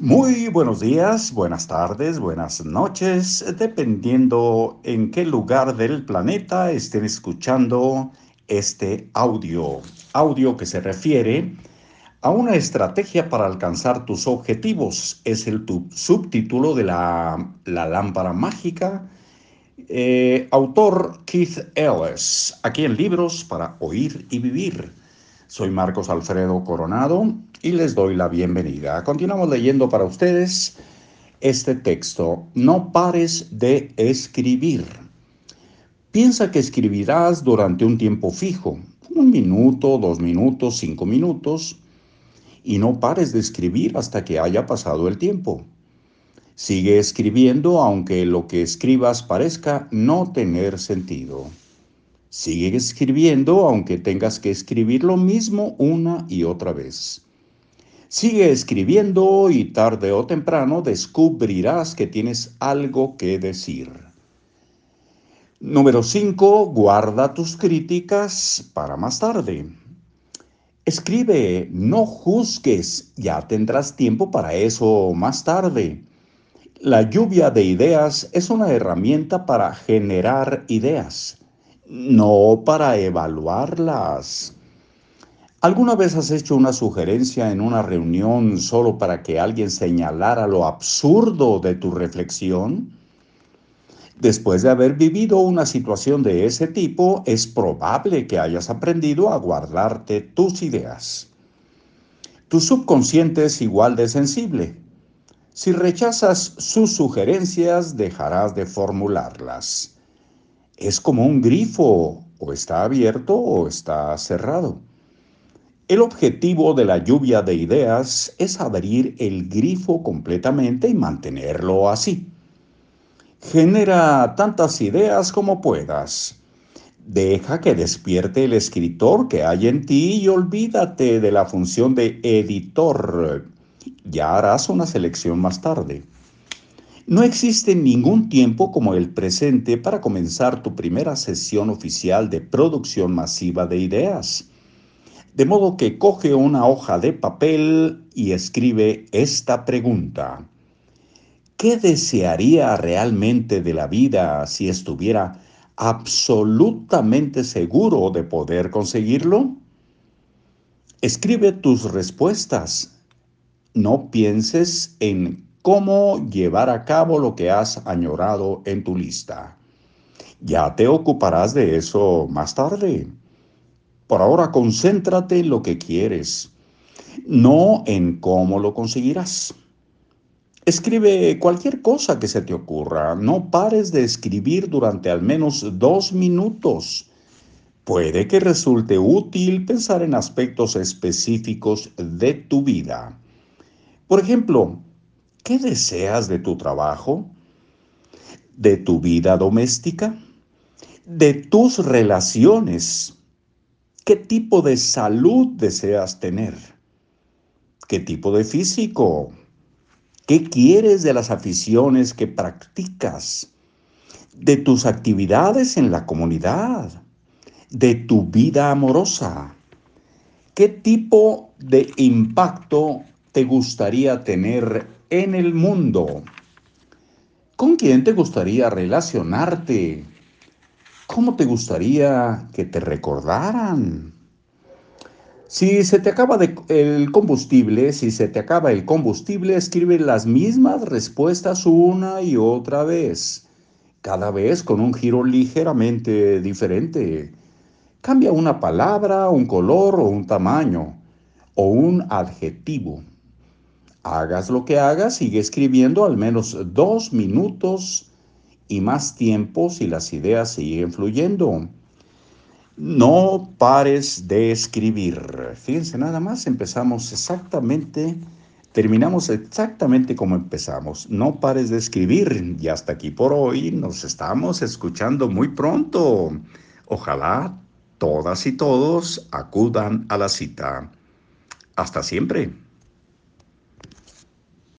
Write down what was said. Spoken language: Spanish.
Muy buenos días, buenas tardes, buenas noches, dependiendo en qué lugar del planeta estén escuchando este audio. Audio que se refiere a una estrategia para alcanzar tus objetivos. Es el subtítulo de la, la lámpara mágica. Eh, autor Keith Ellis, aquí en Libros para Oír y Vivir. Soy Marcos Alfredo Coronado y les doy la bienvenida. Continuamos leyendo para ustedes este texto. No pares de escribir. Piensa que escribirás durante un tiempo fijo, un minuto, dos minutos, cinco minutos, y no pares de escribir hasta que haya pasado el tiempo. Sigue escribiendo aunque lo que escribas parezca no tener sentido. Sigue escribiendo aunque tengas que escribir lo mismo una y otra vez. Sigue escribiendo y tarde o temprano descubrirás que tienes algo que decir. Número 5. Guarda tus críticas para más tarde. Escribe, no juzgues, ya tendrás tiempo para eso más tarde. La lluvia de ideas es una herramienta para generar ideas no para evaluarlas. ¿Alguna vez has hecho una sugerencia en una reunión solo para que alguien señalara lo absurdo de tu reflexión? Después de haber vivido una situación de ese tipo, es probable que hayas aprendido a guardarte tus ideas. Tu subconsciente es igual de sensible. Si rechazas sus sugerencias, dejarás de formularlas es como un grifo, o está abierto o está cerrado. El objetivo de la lluvia de ideas es abrir el grifo completamente y mantenerlo así. Genera tantas ideas como puedas. Deja que despierte el escritor que hay en ti y olvídate de la función de editor. Ya harás una selección más tarde. No existe ningún tiempo como el presente para comenzar tu primera sesión oficial de producción masiva de ideas. De modo que coge una hoja de papel y escribe esta pregunta. ¿Qué desearía realmente de la vida si estuviera absolutamente seguro de poder conseguirlo? Escribe tus respuestas. No pienses en cómo llevar a cabo lo que has añorado en tu lista. Ya te ocuparás de eso más tarde. Por ahora concéntrate en lo que quieres, no en cómo lo conseguirás. Escribe cualquier cosa que se te ocurra. No pares de escribir durante al menos dos minutos. Puede que resulte útil pensar en aspectos específicos de tu vida. Por ejemplo, ¿Qué deseas de tu trabajo? ¿De tu vida doméstica? ¿De tus relaciones? ¿Qué tipo de salud deseas tener? ¿Qué tipo de físico? ¿Qué quieres de las aficiones que practicas? ¿De tus actividades en la comunidad? ¿De tu vida amorosa? ¿Qué tipo de impacto te gustaría tener en el mundo? ¿Con quién te gustaría relacionarte? ¿Cómo te gustaría que te recordaran? Si se te acaba el combustible, si se te acaba el combustible, escribe las mismas respuestas una y otra vez, cada vez con un giro ligeramente diferente. Cambia una palabra, un color o un tamaño o un adjetivo. Hagas lo que hagas, sigue escribiendo al menos dos minutos y más tiempo si las ideas siguen fluyendo. No pares de escribir. Fíjense, nada más empezamos exactamente, terminamos exactamente como empezamos. No pares de escribir. Y hasta aquí por hoy nos estamos escuchando muy pronto. Ojalá todas y todos acudan a la cita. Hasta siempre.